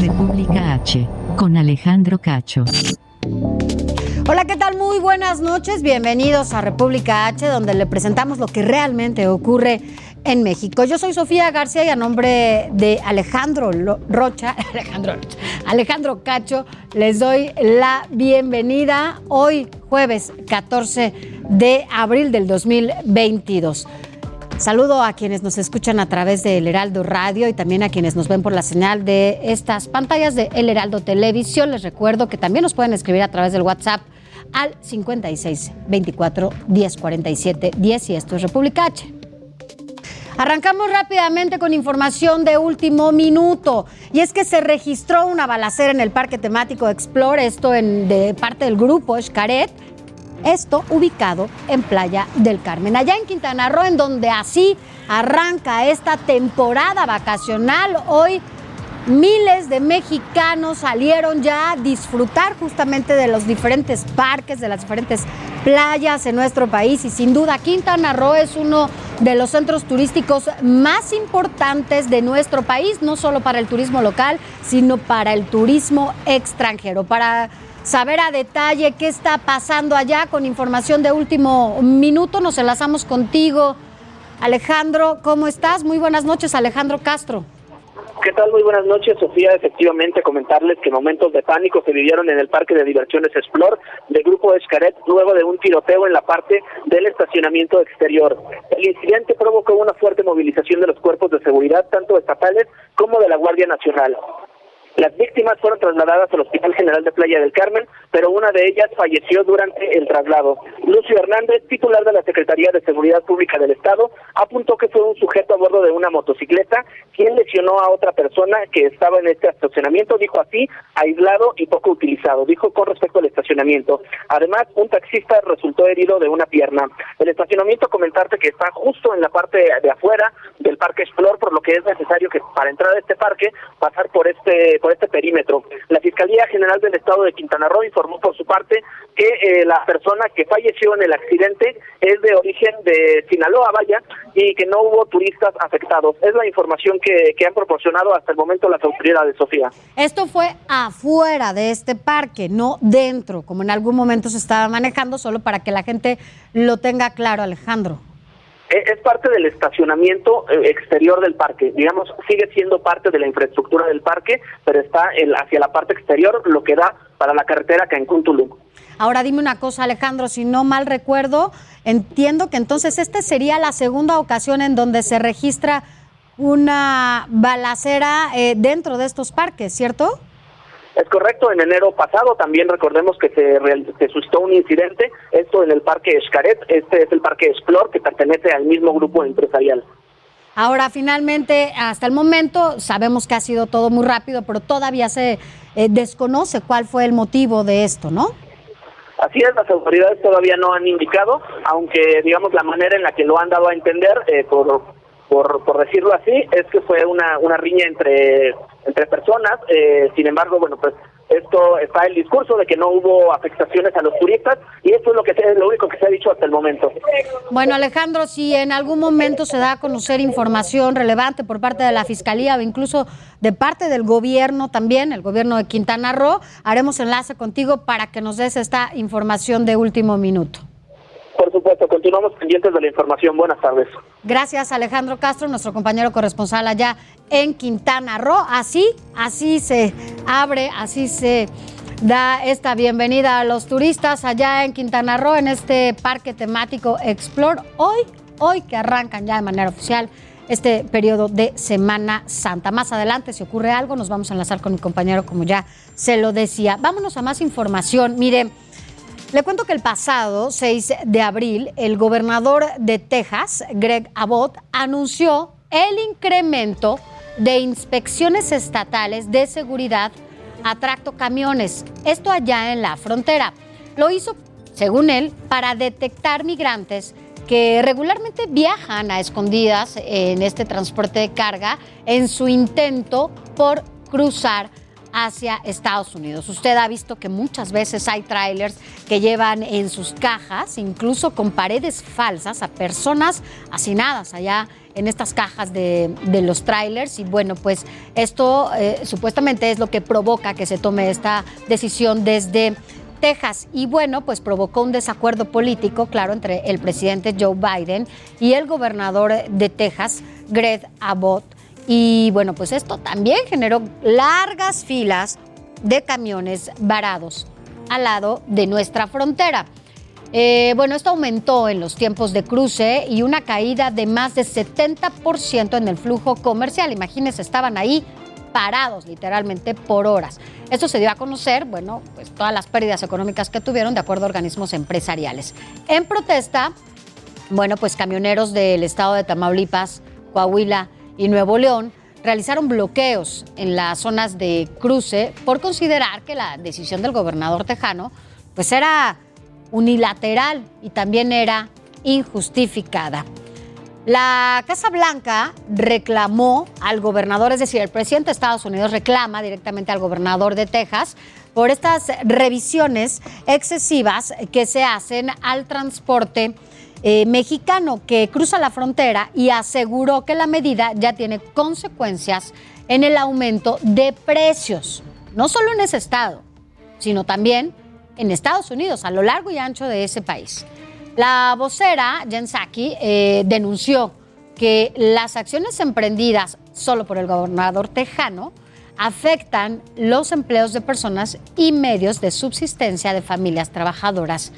República H, con Alejandro Cacho. Hola, ¿qué tal? Muy buenas noches. Bienvenidos a República H, donde le presentamos lo que realmente ocurre en México. Yo soy Sofía García y a nombre de Alejandro Rocha, Alejandro, Rocha, Alejandro Cacho, les doy la bienvenida hoy, jueves 14 de abril del 2022. Saludo a quienes nos escuchan a través de El Heraldo Radio y también a quienes nos ven por la señal de estas pantallas de El Heraldo Televisión. Les recuerdo que también nos pueden escribir a través del WhatsApp al 56 24 10 47 10 y esto es República H. Arrancamos rápidamente con información de último minuto y es que se registró una balacera en el parque temático Explore, esto de parte del grupo Xcaret esto ubicado en Playa del Carmen, allá en Quintana Roo, en donde así arranca esta temporada vacacional. Hoy miles de mexicanos salieron ya a disfrutar justamente de los diferentes parques, de las diferentes playas en nuestro país y sin duda Quintana Roo es uno de los centros turísticos más importantes de nuestro país, no solo para el turismo local, sino para el turismo extranjero. Para saber a detalle qué está pasando allá con información de último minuto. Nos enlazamos contigo. Alejandro, ¿cómo estás? Muy buenas noches, Alejandro Castro. ¿Qué tal? Muy buenas noches, Sofía. Efectivamente, comentarles que momentos de pánico se vivieron en el Parque de Diversiones Explore del Grupo Escaret luego de un tiroteo en la parte del estacionamiento exterior. El incidente provocó una fuerte movilización de los cuerpos de seguridad, tanto estatales como de la Guardia Nacional. Las víctimas fueron trasladadas al Hospital General de Playa del Carmen, pero una de ellas falleció durante el traslado. Lucio Hernández, titular de la Secretaría de Seguridad Pública del Estado, apuntó que fue un sujeto a bordo de una motocicleta quien lesionó a otra persona que estaba en este estacionamiento, dijo así, aislado y poco utilizado, dijo con respecto al estacionamiento. Además, un taxista resultó herido de una pierna. El estacionamiento, comentarte que está justo en la parte de afuera del Parque Explor, por lo que es necesario que para entrar a este parque pasar por este por este perímetro. La Fiscalía General del Estado de Quintana Roo informó por su parte que eh, la persona que falleció en el accidente es de origen de Sinaloa, vaya, y que no hubo turistas afectados. Es la información que, que han proporcionado hasta el momento las autoridades, Sofía. Esto fue afuera de este parque, no dentro, como en algún momento se estaba manejando, solo para que la gente lo tenga claro, Alejandro. E, es parte del estacionamiento eh, exterior del parque. Digamos, sigue siendo parte de la infraestructura del parque, pero está hacia la parte exterior, lo que da para la carretera Cancún-Tulum. Ahora dime una cosa, Alejandro, si no mal recuerdo, entiendo que entonces esta sería la segunda ocasión en donde se registra una balacera eh, dentro de estos parques, ¿cierto? Es correcto, en enero pasado también recordemos que se, se suscitó un incidente, esto en el Parque Escaret, este es el Parque Explor que pertenece al mismo grupo empresarial. Ahora, finalmente, hasta el momento sabemos que ha sido todo muy rápido, pero todavía se eh, desconoce cuál fue el motivo de esto, ¿no? Así es, las autoridades todavía no han indicado, aunque digamos la manera en la que lo han dado a entender, eh, por, por, por decirlo así, es que fue una, una riña entre entre personas. Eh, sin embargo, bueno, pues esto está el discurso de que no hubo afectaciones a los turistas y esto es lo que es lo único que se ha dicho hasta el momento. Bueno, Alejandro, si en algún momento se da a conocer información relevante por parte de la Fiscalía o incluso de parte del gobierno también, el gobierno de Quintana Roo, haremos enlace contigo para que nos des esta información de último minuto. Por supuesto, continuamos pendientes de la información. Buenas tardes. Gracias, Alejandro Castro, nuestro compañero corresponsal allá en Quintana Roo. Así, así se abre, así se da esta bienvenida a los turistas allá en Quintana Roo, en este parque temático Explore. Hoy, hoy que arrancan ya de manera oficial este periodo de Semana Santa. Más adelante, si ocurre algo, nos vamos a enlazar con mi compañero, como ya se lo decía. Vámonos a más información. Mire. Le cuento que el pasado 6 de abril, el gobernador de Texas, Greg Abbott, anunció el incremento de inspecciones estatales de seguridad a tractocamiones, esto allá en la frontera. Lo hizo, según él, para detectar migrantes que regularmente viajan a escondidas en este transporte de carga en su intento por cruzar hacia Estados Unidos. Usted ha visto que muchas veces hay trailers que llevan en sus cajas, incluso con paredes falsas, a personas hacinadas allá en estas cajas de, los trailers. Y bueno, pues esto eh, supuestamente es lo que provoca que se tome esta decisión desde Texas. Y bueno, pues provocó un desacuerdo político, claro, entre el presidente Joe Biden y el gobernador de Texas, Greg Abbott. Y bueno, pues esto también generó largas filas de camiones varados al lado de nuestra frontera. Eh, bueno, esto aumentó en los tiempos de cruce y una caída de más de 70% en el flujo comercial. Imagínense, estaban ahí parados literalmente por horas. Esto se dio a conocer, bueno, pues todas las pérdidas económicas que tuvieron de acuerdo a organismos empresariales. En protesta, bueno, pues camioneros del estado de Tamaulipas, Coahuila y Nuevo León realizaron bloqueos en las zonas de cruce por considerar que la decisión del gobernador tejano pues era unilateral y también era injustificada. La Casa Blanca reclamó al gobernador, es decir, el presidente de Estados Unidos reclama directamente al gobernador de Texas por estas revisiones excesivas que se hacen al transporte eh, mexicano que cruza la frontera y aseguró que la medida ya tiene consecuencias en el aumento de precios, no solo en ese estado, sino también en Estados Unidos, a lo largo y ancho de ese país. La vocera, Jen Psaki, eh, denunció que las acciones emprendidas solo por el gobernador tejano afectan los empleos de personas y medios de subsistencia de familias trabajadoras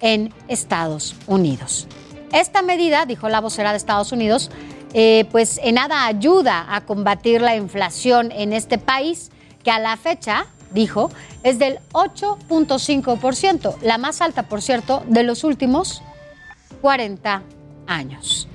en Estados Unidos. Esta medida, dijo la vocera de Estados Unidos, eh, pues en nada ayuda a combatir la inflación en este país, que a la fecha, dijo, es del 8.5%, la más alta, por cierto, de los últimos 40 años.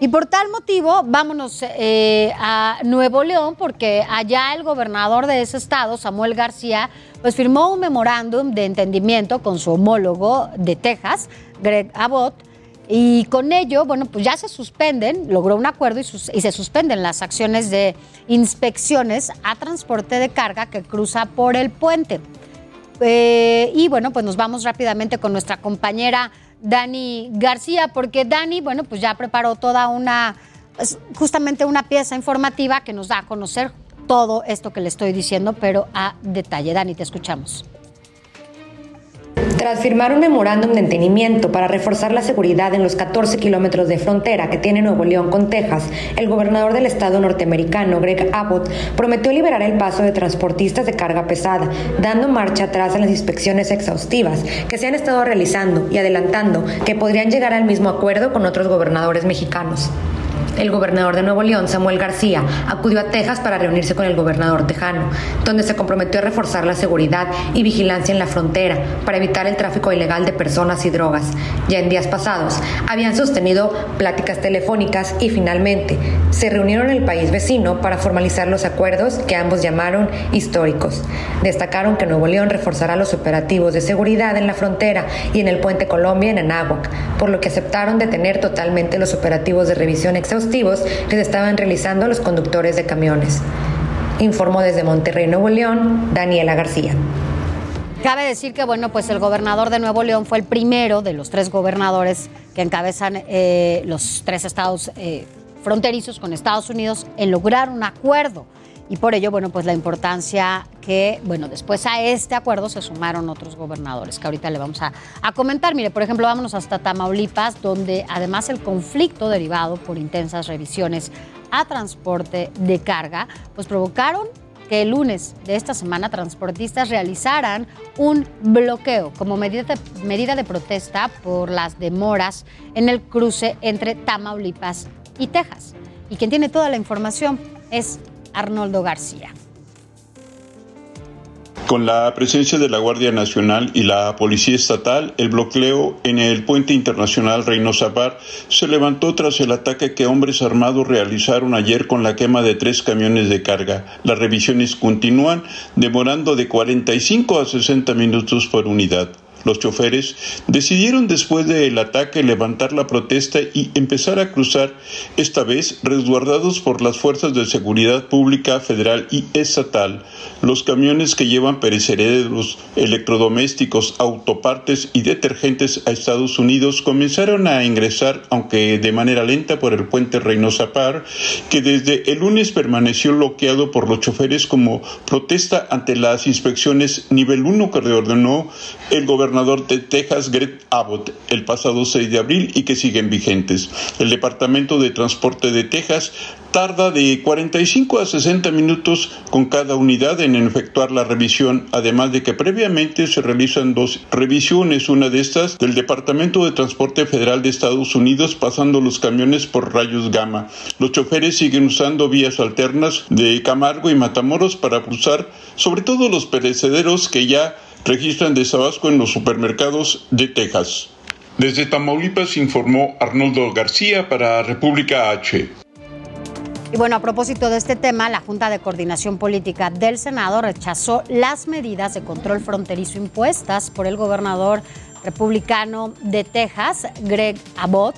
Y por tal motivo, vámonos eh, a Nuevo León, porque allá el gobernador de ese estado, Samuel García, pues firmó un memorándum de entendimiento con su homólogo de Texas, Greg Abbott, y con ello, bueno, pues ya se suspenden, logró un acuerdo y, se suspenden las acciones de inspecciones a transporte de carga que cruza por el puente. Eh, y bueno, pues nos vamos rápidamente con nuestra compañera Dani García, porque Dani, bueno, pues ya preparó toda una, pues, justamente una pieza informativa que nos da a conocer todo esto que le estoy diciendo, pero a detalle. Dani, te escuchamos. Tras firmar un memorándum de entendimiento para reforzar la seguridad en los 14 kilómetros de frontera que tiene Nuevo León con Texas, el gobernador del estado norteamericano, Greg Abbott, prometió liberar el paso de transportistas de carga pesada, dando marcha atrás en las inspecciones exhaustivas que se han estado realizando y adelantando que podrían llegar al mismo acuerdo con otros gobernadores mexicanos el gobernador de Nuevo León, Samuel García, acudió a Texas para reunirse con el gobernador tejano, donde se comprometió a reforzar la seguridad y vigilancia en la frontera para evitar el tráfico ilegal de personas y drogas. Ya en días pasados habían sostenido pláticas telefónicas y finalmente se reunieron en el país vecino para formalizar los acuerdos que ambos llamaron históricos. Destacaron que Nuevo León reforzará los operativos de seguridad en la frontera y en el puente Colombia en Anáhuac, por lo que aceptaron detener totalmente los operativos de revisión exhaustiva que se estaban realizando los conductores de camiones. Informó desde Monterrey, Nuevo León, Daniela García. Cabe decir que, bueno, pues el gobernador de Nuevo León fue el primero de los tres gobernadores que encabezan eh, los tres estados eh, fronterizos con Estados Unidos en lograr un acuerdo y por ello, bueno, pues la importancia que, bueno, después a este acuerdo se sumaron otros gobernadores que ahorita le vamos a, comentar. Mire, por ejemplo, vámonos hasta Tamaulipas, donde además el conflicto derivado por intensas revisiones a transporte de carga, pues provocaron que el lunes de esta semana transportistas realizaran un bloqueo como medida de, medida de protesta por las demoras en el cruce entre Tamaulipas y Texas. Y quien tiene toda la información es Arnoldo García. Con la presencia de la Guardia Nacional y la Policía Estatal, el bloqueo en el puente internacional Reynosa Bar se levantó tras el ataque que hombres armados realizaron ayer con la quema de tres camiones de carga. Las revisiones continúan, demorando de 45 a 60 minutos por unidad. Los choferes decidieron después del ataque levantar la protesta y empezar a cruzar, esta vez resguardados por las fuerzas de seguridad pública federal y estatal. Los camiones que llevan perecederos, electrodomésticos, autopartes y detergentes a Estados Unidos comenzaron a ingresar, aunque de manera lenta, por el puente Reynosa Par, que desde el lunes permaneció bloqueado por los choferes como protesta ante las inspecciones nivel 1 que reordenó el gobernador de Texas, Greg Abbott, el pasado 6 de abril y que siguen vigentes. El Departamento de Transporte de Texas tarda de 45 a 60 minutos con cada unidad en efectuar la revisión, además de que previamente se realizan dos revisiones, una de estas del Departamento de Transporte Federal de Estados Unidos pasando los camiones por rayos gamma. Los choferes siguen usando vías alternas de Camargo y Matamoros para cruzar sobre todo los perecederos que ya registran desabasto en los supermercados de Texas. Desde Tamaulipas informó Arnoldo García para República H. Y bueno, a propósito de este tema, la Junta de Coordinación Política del Senado rechazó las medidas de control fronterizo impuestas por el gobernador republicano de Texas, Greg Abbott.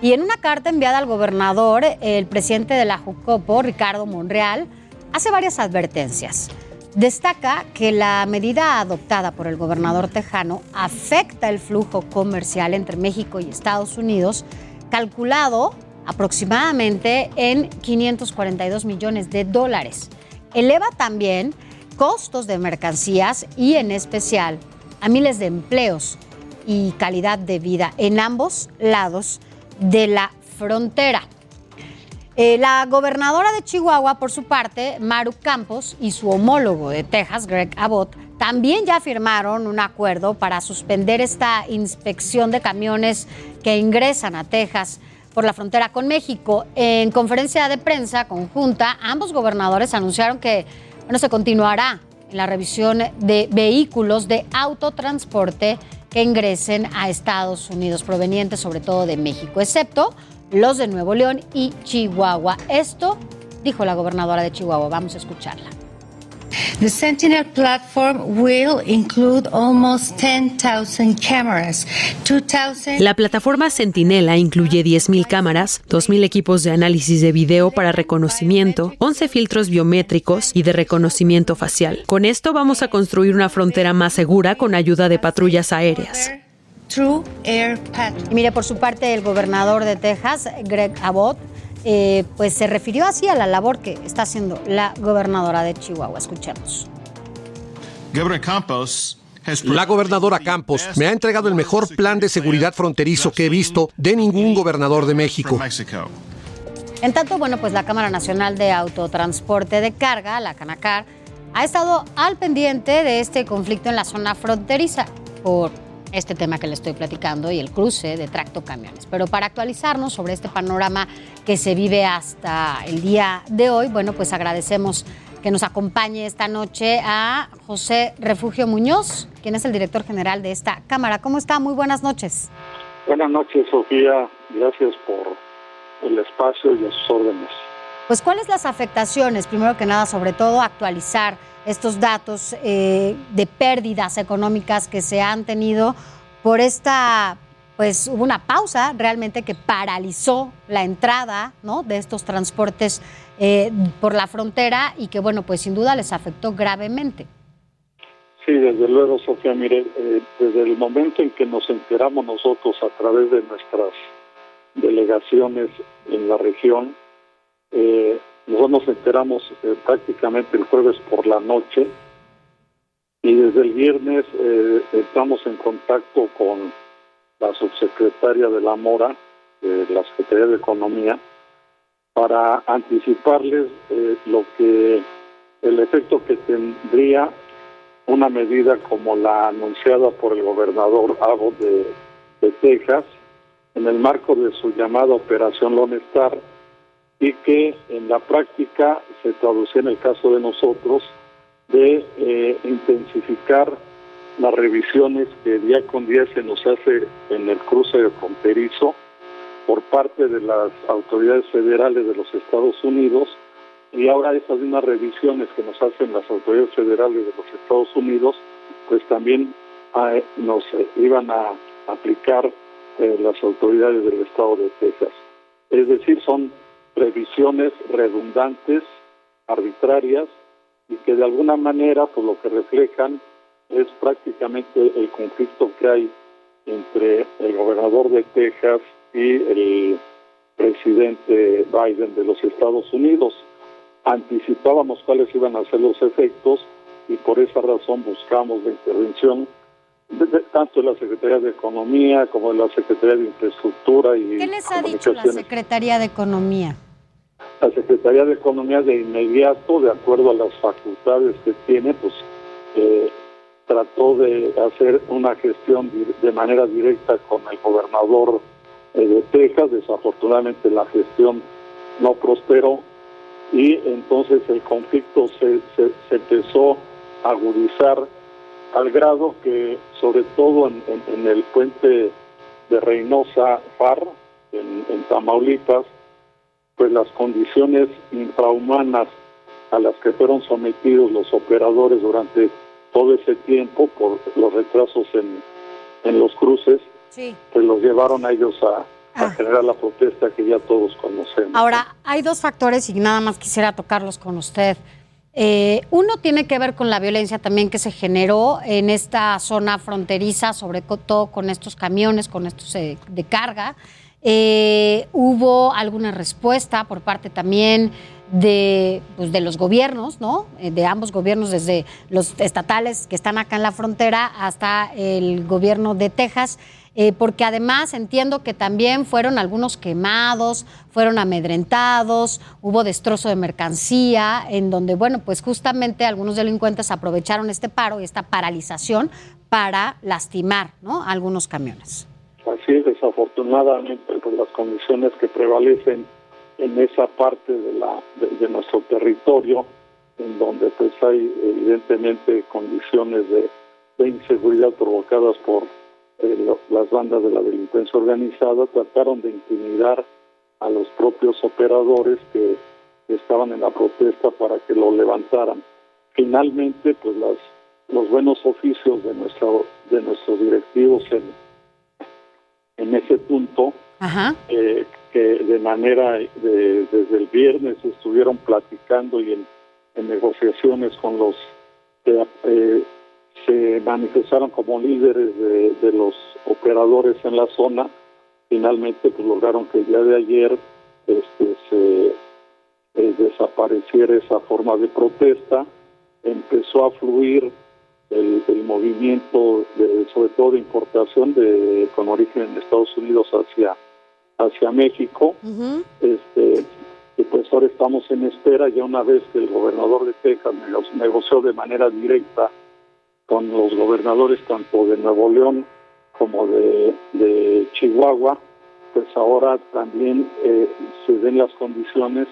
Y en una carta enviada al gobernador, el presidente de la Jucopo, Ricardo Monreal, hace varias advertencias. Destaca que la medida adoptada por el gobernador tejano afecta el flujo comercial entre México y Estados Unidos, calculado aproximadamente en 542 millones de dólares. Eleva también costos de mercancías y en especial a miles de empleos y calidad de vida en ambos lados de la frontera. Eh, la gobernadora de Chihuahua, por su parte, Maru Campos, y su homólogo de Texas, Greg Abbott, también ya firmaron un acuerdo para suspender esta inspección de camiones que ingresan a Texas por la frontera con México. En conferencia de prensa conjunta, ambos gobernadores anunciaron que bueno, se continuará la revisión de vehículos de autotransporte que ingresen a Estados Unidos, provenientes sobre todo de México, excepto los de Nuevo León y Chihuahua. Esto dijo la gobernadora de Chihuahua. Vamos a escucharla. The Sentinel platform will include almost 10,000 cameras. 2000 La plataforma Sentinela incluye 10.000 cámaras, 2.000 equipos de análisis de video para reconocimiento, 11 filtros biométricos y de reconocimiento facial. Con esto vamos a construir una frontera más segura con ayuda de patrullas aéreas. True Air. Y mire, por su parte, el gobernador de Texas, Greg Abbott, eh, pues se refirió así a la labor que está haciendo la gobernadora de Chihuahua. Escuchemos. La gobernadora Campos me ha entregado el mejor plan de seguridad fronterizo que he visto de ningún gobernador de México. En tanto, bueno, pues la Cámara Nacional de Autotransporte de Carga, la Canacar, ha estado al pendiente de este conflicto en la zona fronteriza por este tema que le estoy platicando y el cruce de tracto camiones. Pero para actualizarnos sobre este panorama que se vive hasta el día de hoy, bueno, pues agradecemos que nos acompañe esta noche a José Refugio Muñoz, quien es el director general de esta Cámara. ¿Cómo está? Muy buenas noches. Buenas noches, Sofía. Gracias por el espacio y sus órdenes. Pues, ¿cuáles las afectaciones? Primero que nada, sobre todo, actualizar estos datos eh, de pérdidas económicas que se han tenido por esta, pues hubo una pausa realmente que paralizó la entrada ¿no? de estos transportes eh, por la frontera y que, bueno, pues sin duda les afectó gravemente. Sí, desde luego, Sofía, mire, eh, desde el momento en que nos enteramos nosotros a través de nuestras delegaciones en la región, eh, nosotros nos enteramos eh, prácticamente el jueves por la noche y desde el viernes eh, estamos en contacto con la subsecretaria de la Mora, la Secretaría de Economía, para anticiparles lo que el efecto que tendría una medida como la anunciada por el gobernador Abbott de, de Texas en el marco de su llamada Operación Lone Star y que en la práctica se traducía en el caso de nosotros de eh, intensificar las revisiones que día con día se nos hace en el cruce de fronterizo por parte de las autoridades federales de los Estados Unidos y ahora esas mismas revisiones que nos hacen las autoridades federales de los Estados Unidos pues también ah, nos iban a aplicar eh, las autoridades del estado de Texas. Es decir, son revisiones redundantes, arbitrarias y que de alguna manera pues lo que reflejan es prácticamente el conflicto que hay entre el gobernador de Texas y el presidente Biden de los Estados Unidos. Anticipábamos cuáles iban a ser los efectos y por esa razón buscamos la intervención de, tanto de la Secretaría de Economía como de la Secretaría de Infraestructura y ¿Qué les ha dicho la Secretaría de Economía? La Secretaría de Economía de inmediato, de acuerdo a las facultades que tiene, pues eh, trató de hacer una gestión de manera directa con el gobernador eh, de Texas. Desafortunadamente la gestión no prosperó y entonces el conflicto se, se, empezó a agudizar al grado que sobre todo en, el puente de Reynosa Far, en, en Tamaulipas, pues las condiciones infrahumanas a las que fueron sometidos los operadores durante todo ese tiempo por los retrasos en, en los cruces, pues los llevaron a ellos a, a ah. generar la protesta que ya todos conocemos. Ahora, hay dos factores y nada más quisiera tocarlos con usted. Eh, uno tiene que ver con la violencia también que se generó en esta zona fronteriza, sobre todo con estos camiones, con estos eh, de carga. Eh, hubo alguna respuesta por parte también de, pues, los gobiernos, ¿no? Eh, de ambos gobiernos, desde los estatales que están acá en la frontera hasta el gobierno de Texas. Eh, porque además entiendo que también fueron algunos quemados, fueron amedrentados, hubo destrozo de mercancía, en donde, bueno, pues justamente algunos delincuentes aprovecharon este paro y esta paralización para lastimar, ¿no? algunos camiones. Así es, desafortunadamente, pues las condiciones que prevalecen en esa parte de, la, de, nuestro territorio, en donde pues hay evidentemente condiciones de, inseguridad provocadas por eh, las bandas de la delincuencia organizada, trataron de intimidar a los propios operadores que, estaban en la protesta para que lo levantaran. Finalmente, pues las, los buenos oficios de, nuestro, de nuestros directivos en, en ese punto, eh, que de manera, de, desde el viernes estuvieron platicando y en, negociaciones con los que eh, se manifestaron como líderes de, los operadores en la zona, finalmente pues lograron que el día de ayer este, se eh, desapareciera esa forma de protesta, empezó a fluir el, movimiento, de, sobre todo de importación de con origen en Estados Unidos hacia hacia México. este, y pues ahora estamos en espera, ya una vez que el gobernador de Texas negoció de manera directa con los gobernadores tanto de Nuevo León como de, de Chihuahua, pues ahora también eh, se den las condiciones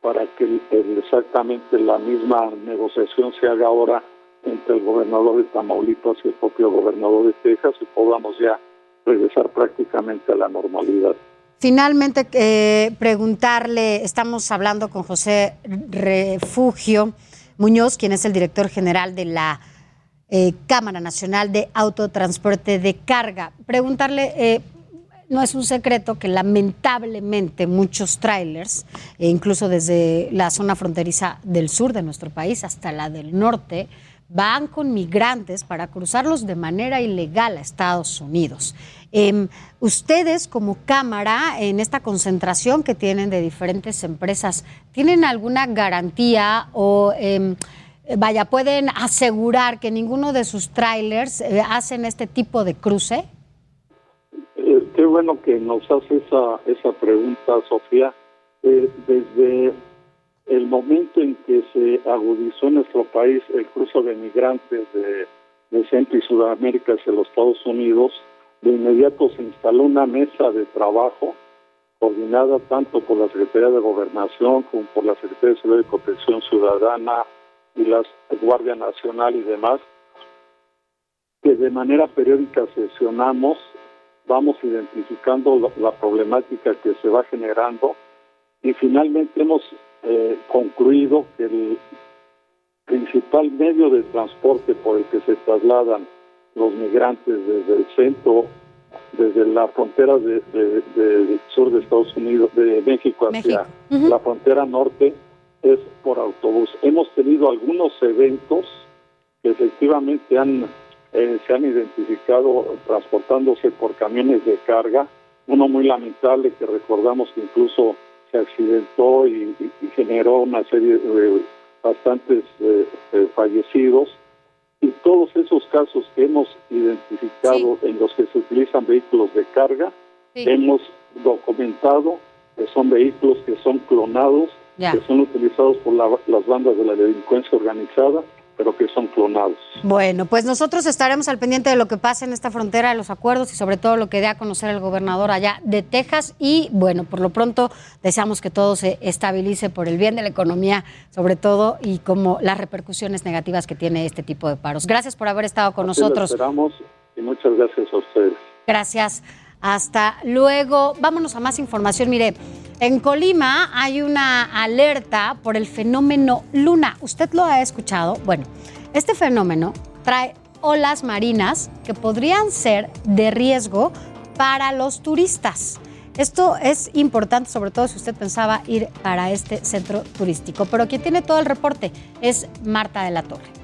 para que exactamente la misma negociación se haga ahora entre el gobernador de Tamaulipas y el propio gobernador de Texas y podamos ya regresar prácticamente a la normalidad. Finalmente, eh, preguntarle, estamos hablando con José Refugio Muñoz, quien es el director general de la eh, Cámara Nacional de Autotransporte de Carga. Preguntarle, eh, no es un secreto que lamentablemente muchos trailers, e incluso desde la zona fronteriza del sur de nuestro país hasta la del norte, van con migrantes para cruzarlos de manera ilegal a Estados Unidos. Em, ustedes como Cámara, en esta concentración que tienen de diferentes empresas, ¿tienen alguna garantía o, em, vaya, pueden asegurar que ninguno de sus trailers eh, hacen este tipo de cruce? Eh, qué bueno que nos hace esa, esa pregunta, Sofía. Eh, desde el momento en que se agudizó en nuestro país el cruce de migrantes de, Centro y Sudamérica hacia los Estados Unidos, de inmediato se instaló una mesa de trabajo coordinada tanto por la Secretaría de Gobernación como por la Secretaría de Seguridad y Protección Ciudadana y las Guardia Nacional y demás, que de manera periódica sesionamos, vamos identificando la, la problemática que se va generando y finalmente hemos eh, concluido que el principal medio de transporte por el que se trasladan los migrantes desde el centro, desde la frontera de, sur de Estados Unidos, de México hacia la frontera norte, es por autobús. Hemos tenido algunos eventos que efectivamente han eh, se han identificado transportándose por camiones de carga, uno muy lamentable que recordamos que incluso se accidentó y, generó una serie de bastantes eh, eh, fallecidos. Y todos esos casos que hemos identificado en los que se utilizan vehículos de carga, hemos documentado que son vehículos que son clonados, que son utilizados por las bandas de la delincuencia organizada pero que son clonados. Bueno, pues nosotros estaremos al pendiente de lo que pase en esta frontera, de los acuerdos y sobre todo lo que dé a conocer el gobernador allá de Texas. Y bueno, por lo pronto deseamos que todo se estabilice por el bien de la economía, sobre todo, y como las repercusiones negativas que tiene este tipo de paros. Gracias por haber estado con nosotros. esperamos y muchas gracias a ustedes. Gracias. Hasta luego. Vámonos a más información. Mire, en Colima hay una alerta por el fenómeno Luna. ¿Usted lo ha escuchado? Bueno, este fenómeno trae olas marinas que podrían ser de riesgo para los turistas. Esto es importante, sobre todo si usted pensaba ir para este centro turístico. Pero quien tiene todo el reporte es Marta de la Torre.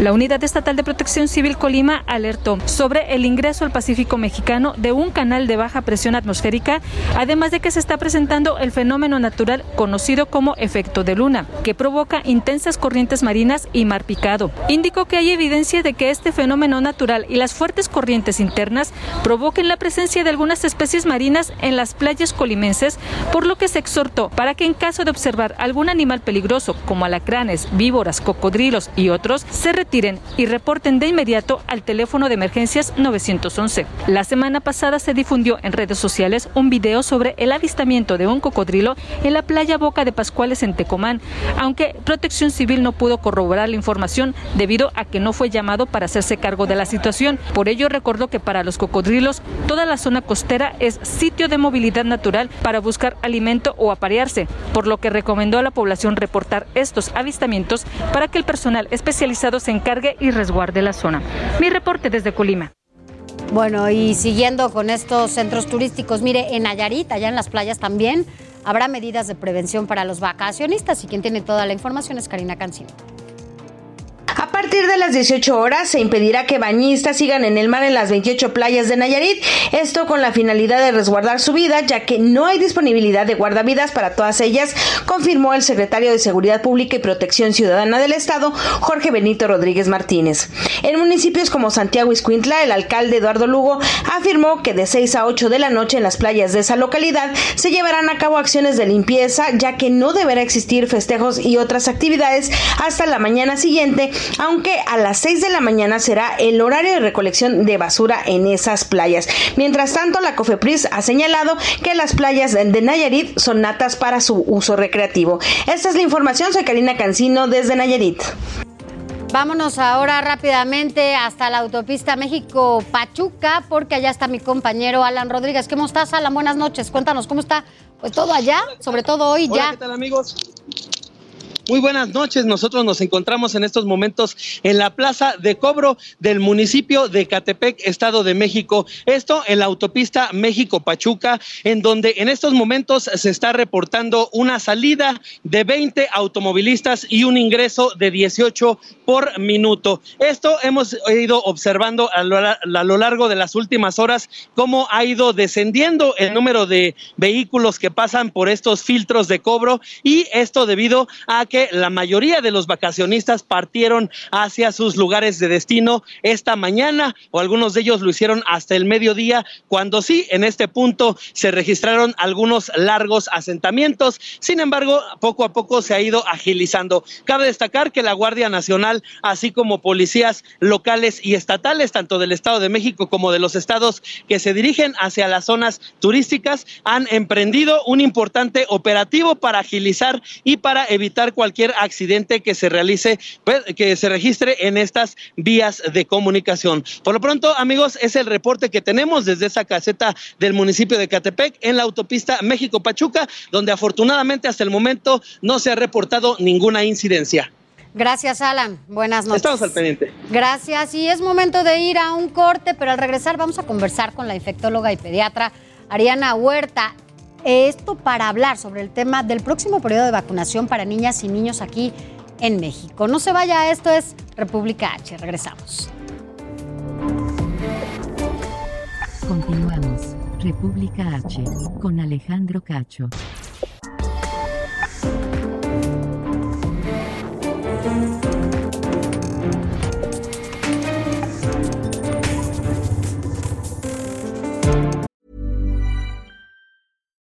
La Unidad Estatal de Protección Civil Colima alertó sobre el ingreso al Pacífico mexicano de un canal de baja presión atmosférica, además de que se está presentando el fenómeno natural conocido como efecto de luna, que provoca intensas corrientes marinas y mar picado. Indicó que hay evidencia de que este fenómeno natural y las fuertes corrientes internas provoquen la presencia de algunas especies marinas en las playas colimenses, por lo que se exhortó para que en caso de observar algún animal peligroso como alacranes, víboras, cocodrilos y otros, se tiren y reporten de inmediato al teléfono de emergencias 911. La semana pasada se difundió en redes sociales un video sobre el avistamiento de un cocodrilo en la playa Boca de Pascuales en Tecomán, aunque Protección Civil no pudo corroborar la información debido a que no fue llamado para hacerse cargo de la situación. Por ello recordó que para los cocodrilos toda la zona costera es sitio de movilidad natural para buscar alimento o aparearse, por lo que recomendó a la población reportar estos avistamientos para que el personal especializado se encargue y resguarde la zona. Mi reporte desde Colima. Bueno, y siguiendo con estos centros turísticos, mire, en Nayarit, allá en las playas también, habrá medidas de prevención para los vacacionistas y quien tiene toda la información es Karina Cancino. A partir de las 18 horas se impedirá que bañistas sigan en el mar en las 28 playas de Nayarit, esto con la finalidad de resguardar su vida, ya que no hay disponibilidad de guardavidas para todas ellas, confirmó el secretario de Seguridad Pública y Protección Ciudadana del Estado, Jorge Benito Rodríguez Martínez. En municipios como Santiago Iscuintla, el alcalde Eduardo Lugo afirmó que de 6 a 8 de la noche en las playas de esa localidad se llevarán a cabo acciones de limpieza, ya que no deberá existir festejos y otras actividades hasta la mañana siguiente aunque a las 6 de la mañana será el horario de recolección de basura en esas playas. Mientras tanto, la COFEPRIS ha señalado que las playas de Nayarit son natas para su uso recreativo. Esta es la información, soy Karina Cancino desde Nayarit. Vámonos ahora rápidamente hasta la autopista México-Pachuca, porque allá está mi compañero Alan Rodríguez. ¿Cómo estás, Alan? Buenas noches. Cuéntanos cómo está pues todo allá, sobre todo hoy Hola, ya. ¿Qué tal, amigos? Muy buenas noches. Nosotros nos encontramos en estos momentos en la plaza de cobro del municipio de Catepec, Estado de México. Esto en la autopista México-Pachuca, en donde en estos momentos se está reportando una salida de 20 automovilistas y un ingreso de 18 por minuto. Esto hemos ido observando a lo, a lo largo de las últimas horas cómo ha ido descendiendo el número de vehículos que pasan por estos filtros de cobro y esto debido a que la mayoría de los vacacionistas partieron hacia sus lugares de destino esta mañana o algunos de ellos lo hicieron hasta el mediodía, cuando sí, en este punto se registraron algunos largos asentamientos. Sin embargo, poco a poco se ha ido agilizando. Cabe destacar que la Guardia Nacional, así como policías locales y estatales, tanto del Estado de México como de los estados que se dirigen hacia las zonas turísticas, han emprendido un importante operativo para agilizar y para evitar cualquier cualquier accidente que se realice, pues, que se registre en estas vías de comunicación. Por lo pronto, amigos, es el reporte que tenemos desde esa caseta del municipio de Catepec en la autopista México-Pachuca, donde afortunadamente hasta el momento no se ha reportado ninguna incidencia. Gracias, Alan. Buenas noches. Estamos al pendiente. Gracias. Y es momento de ir a un corte, pero al regresar vamos a conversar con la infectóloga y pediatra Ariana Huerta. Esto para hablar sobre el tema del próximo periodo de vacunación para niñas y niños aquí en México. No se vaya, esto es República H. Regresamos. Continuamos. República H. Con Alejandro Cacho.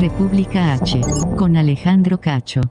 República H. Con Alejandro Cacho.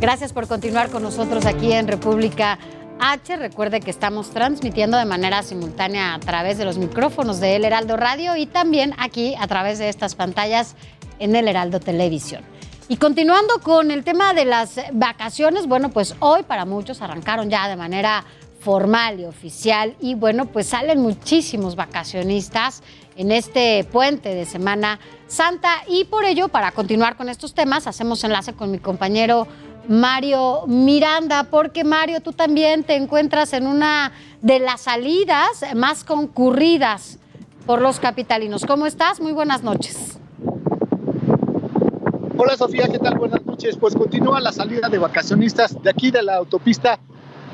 Gracias por continuar con nosotros aquí en República H. Recuerde que estamos transmitiendo de manera simultánea a través de los micrófonos de El Heraldo Radio y también aquí a través de estas pantallas en El Heraldo Televisión. Y continuando con el tema de las vacaciones, bueno, pues hoy para muchos arrancaron ya de manera formal y oficial y bueno, pues salen muchísimos vacacionistas en este puente de Semana Santa y por ello, para continuar con estos temas, hacemos enlace con mi compañero Mario Miranda, porque Mario, tú también te encuentras en una de las salidas más concurridas por los capitalinos. ¿Cómo estás? Muy buenas noches. Hola Sofía, ¿qué tal? Buenas noches. Pues continúa la salida de vacacionistas de aquí de la autopista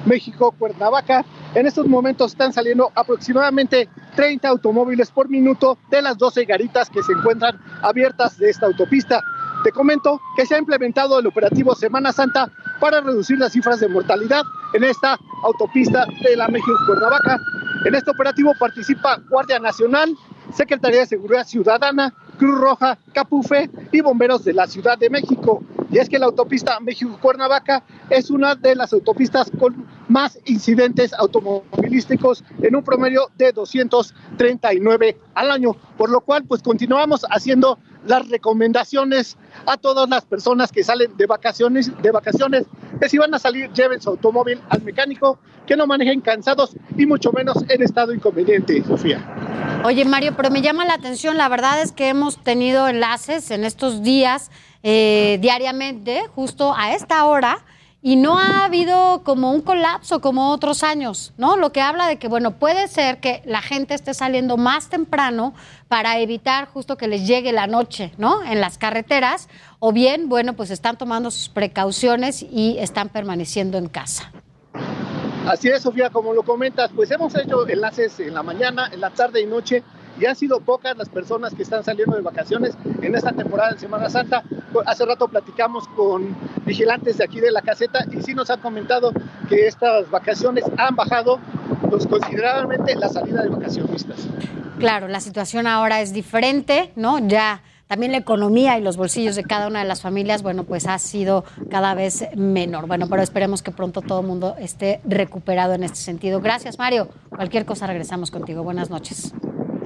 México-Cuernavaca. En estos momentos están saliendo aproximadamente 30 automóviles por minuto de las 12 garitas que se encuentran abiertas de esta autopista. Te comento que se ha implementado el operativo Semana Santa para reducir las cifras de mortalidad en esta autopista de la México-Cuernavaca. En este operativo participa Guardia Nacional, Secretaría de Seguridad Ciudadana, Cruz Roja, Capufe y bomberos de la Ciudad de México. Y es que la autopista México-Cuernavaca es una de las autopistas con más incidentes automovilísticos en un promedio de 239 al año, por lo cual pues continuamos haciendo las recomendaciones a todas las personas que salen de vacaciones, de vacaciones, que si van a salir lleven su automóvil al mecánico, que no manejen cansados y mucho menos en estado inconveniente, Sofía. Oye Mario, pero me llama la atención, la verdad es que hemos tenido enlaces en estos días eh, diariamente, justo a esta hora, y no ha habido como un colapso como otros años, ¿no? Lo que habla de que, bueno, puede ser que la gente esté saliendo más temprano para evitar justo que les llegue la noche, ¿no? En las carreteras, o bien, bueno, pues están tomando sus precauciones y están permaneciendo en casa. Así es, Sofía, como lo comentas, pues hemos hecho enlaces en la mañana, en la tarde y noche y han sido pocas las personas que están saliendo de vacaciones en esta temporada de Semana Santa. Hace rato platicamos con vigilantes de aquí de la caseta y sí nos han comentado que estas vacaciones han bajado pues, considerablemente la salida de vacacionistas. Claro, la situación ahora es diferente, ¿no? Ya también la economía y los bolsillos de cada una de las familias, bueno, pues ha sido cada vez menor. Bueno, pero esperemos que pronto todo el mundo esté recuperado en este sentido. Gracias, Mario. Cualquier cosa regresamos contigo. Buenas noches.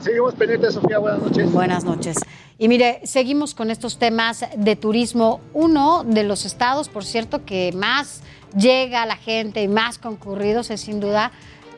Seguimos pendientes, Sofía. Buenas noches. Buenas noches. Y mire, seguimos con estos temas de turismo. Uno de los estados, por cierto, que más llega a la gente y más concurridos es sin duda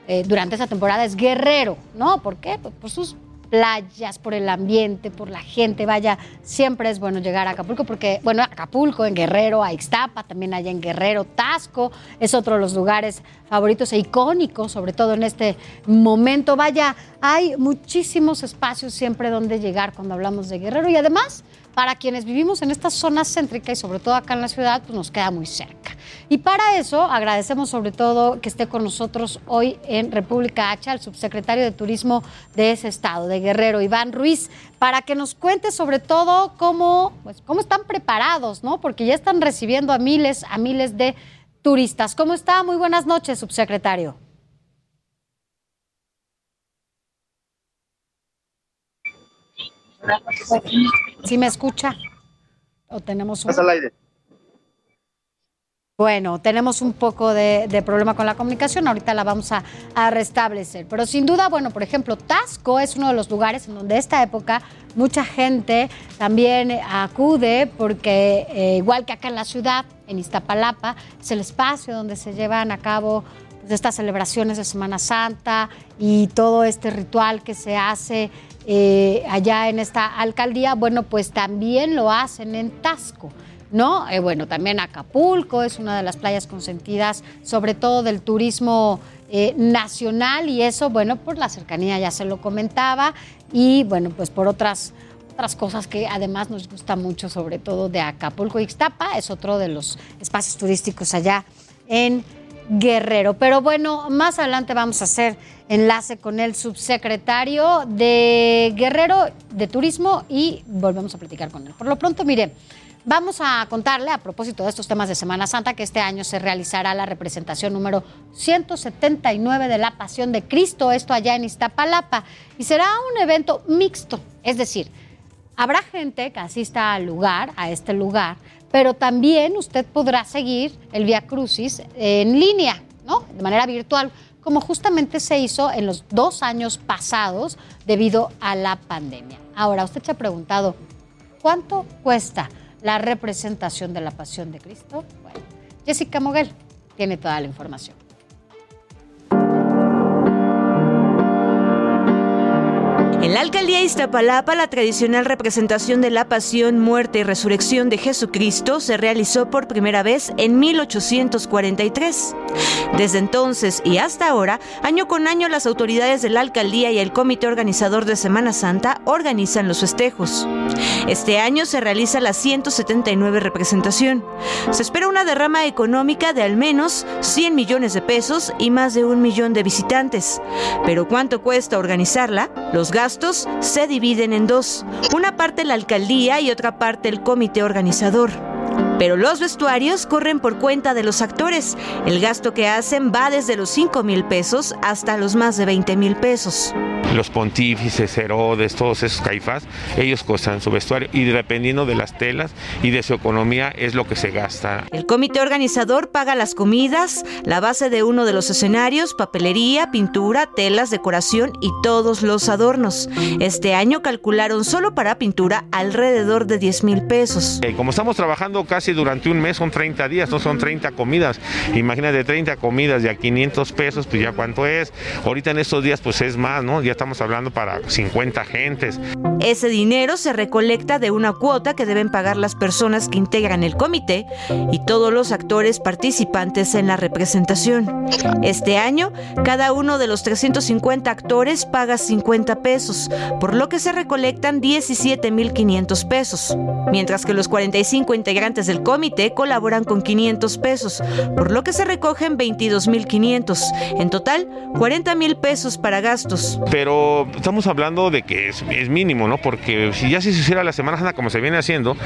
eh, durante esa temporada es Guerrero, ¿no? ¿Por qué? Pues por sus playas, por el ambiente, por la gente. Vaya, siempre es bueno llegar a Acapulco porque, bueno, Acapulco, en Guerrero, a Ixtapa, también allá en Guerrero, Tasco, es otro de los lugares favoritos e icónicos, sobre todo en este momento. Vaya, hay muchísimos espacios siempre donde llegar cuando hablamos de Guerrero y además, para quienes vivimos en esta zona céntrica y sobre todo acá en la ciudad, pues nos queda muy cerca. Y para eso agradecemos sobre todo que esté con nosotros hoy en República H al subsecretario de Turismo de ese estado, de Guerrero, Iván Ruiz, para que nos cuente sobre todo cómo, pues, cómo están preparados, ¿no? Porque ya están recibiendo a miles, a miles de turistas. ¿Cómo está? Muy buenas noches, subsecretario. ¿Sí me escucha? ¿O tenemos un... al aire. Bueno, tenemos un poco de, de problema con la comunicación, ahorita la vamos a, a restablecer. Pero sin duda, bueno, por ejemplo, Tasco es uno de los lugares en donde esta época mucha gente también acude porque eh, igual que acá en la ciudad, en Iztapalapa, es el espacio donde se llevan a cabo pues, estas celebraciones de Semana Santa y todo este ritual que se hace eh, allá en esta alcaldía, bueno, pues también lo hacen en Tasco. ¿no? Eh, bueno, también Acapulco es una de las playas consentidas, sobre todo del turismo eh, nacional y eso, bueno, por la cercanía ya se lo comentaba y bueno, pues por otras otras cosas que además nos gusta mucho, sobre todo de Acapulco. Ixtapa es otro de los espacios turísticos allá en Guerrero. Pero bueno, más adelante vamos a hacer enlace con el subsecretario de Guerrero de Turismo y volvemos a platicar con él. Por lo pronto, mire, Vamos a contarle, a propósito de estos temas de Semana Santa, que este año se realizará la representación número 179 de la Pasión de Cristo, esto allá en Iztapalapa, y será un evento mixto, es decir, habrá gente que asista al lugar, a este lugar, pero también usted podrá seguir el Via Crucis en línea, ¿no? De manera virtual, como justamente se hizo en los dos años pasados debido a la pandemia. Ahora, usted se ha preguntado, ¿cuánto cuesta? la representación de la pasión de Cristo? Bueno, Jessica Moguel tiene toda la información. En la alcaldía Iztapalapa, la tradicional representación de la pasión, muerte y resurrección de Jesucristo se realizó por primera vez en 1843. Desde entonces y hasta ahora, año con año, las autoridades de la alcaldía y el comité organizador de Semana Santa organizan los festejos. Este año se realiza la 179 representación. Se espera una derrama económica de al menos 100 millones de pesos y más de un millón de visitantes. Pero ¿cuánto cuesta organizarla? Los gastos se dividen en dos, una parte la alcaldía y otra parte el comité organizador. Pero los vestuarios corren por cuenta de los actores. El gasto que hacen va desde los 5 mil pesos hasta los más de 20 mil pesos. Los pontífices, Herodes, todos esos caifás, ellos costan su vestuario y dependiendo de las telas y de su economía es lo que se gasta. El comité organizador paga las comidas, la base de uno de los escenarios, papelería, pintura, telas, decoración y todos los adornos. Este año calcularon solo para pintura alrededor de 10 mil pesos. Eh, como estamos trabajando casi durante un mes, son 30 días, no son 30 comidas. Imagínate 30 comidas de a 500 pesos, pues ya cuánto es. Ahorita en estos días pues es más, ¿no? Ya estamos hablando para 50 gentes. Ese dinero se recolecta de una cuota que deben pagar las personas que integran el comité y todos los actores participantes en la representación. Este año, cada uno de los 350 actores paga 50 pesos, por lo que se recolectan 17.500 pesos, mientras que los 45 integrantes del comité colaboran con 500 pesos, por lo que se recogen 22.500. En total, 40.000 pesos para gastos. Pero estamos hablando de que es, es, mínimo, ¿no? Porque si ya se hiciera la Semana Santa como se viene haciendo,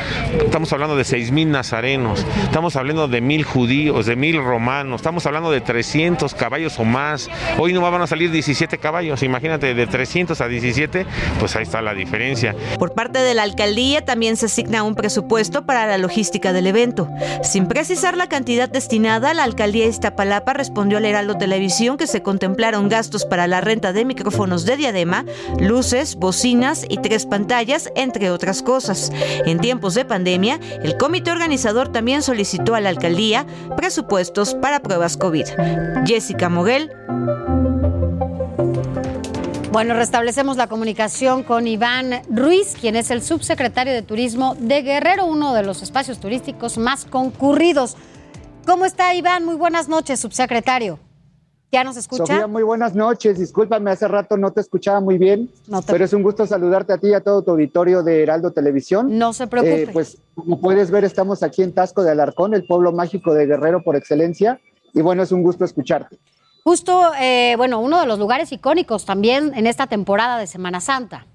estamos hablando de 6.000 nazarenos, estamos hablando de 1.000 judíos, de 1.000 romanos, estamos hablando de 300 caballos o más. Hoy no van a salir 17 caballos, imagínate, de 300 a 17, pues ahí está la diferencia. Por parte de la alcaldía también se asigna un presupuesto para la logística del evento. Sin precisar la cantidad destinada, la alcaldía de Iztapalapa respondió al Heraldo Televisión que se contemplaron gastos para la renta de micrófonos de diadema, luces, bocinas y tres pantallas, entre otras cosas. En tiempos de pandemia, el comité organizador también solicitó a la alcaldía presupuestos para pruebas COVID. Jessica Moguel. Bueno, restablecemos la comunicación con Iván Ruiz, quien es el subsecretario de Turismo de Guerrero, uno de los espacios turísticos más concurridos. ¿Cómo está Iván? Muy buenas noches, subsecretario. ¿Ya nos escucha? Sofía, muy buenas noches. Discúlpame, hace rato no te escuchaba muy bien, pero es un gusto saludarte a ti y a todo tu auditorio de Heraldo Televisión. No se preocupe. Eh, pues como puedes ver, estamos aquí en Tasco de Alarcón, el pueblo mágico de Guerrero por excelencia, y bueno, es un gusto escucharte. Justo, eh, bueno, uno de los lugares icónicos también en esta temporada de Semana Santa.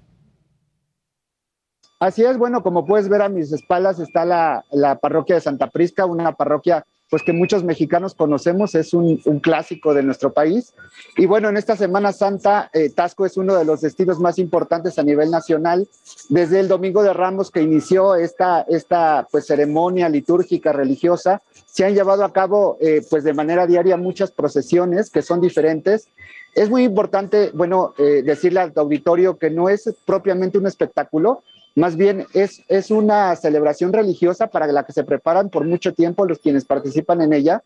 Así es, bueno, como puedes ver a mis espaldas está la, la parroquia de Santa Prisca, una parroquia pues que muchos mexicanos conocemos, es un, clásico de nuestro país. Y bueno, en esta Semana Santa, eh, Tasco es uno de los destinos más importantes a nivel nacional. Desde el Domingo de Ramos que inició esta, esta pues, ceremonia litúrgica religiosa, se han llevado a cabo eh, pues de manera diaria muchas procesiones que son diferentes. Es muy importante, bueno, eh, decirle al auditorio que no es propiamente un espectáculo, más bien es, es una celebración religiosa para la que se preparan por mucho tiempo los quienes participan en ella.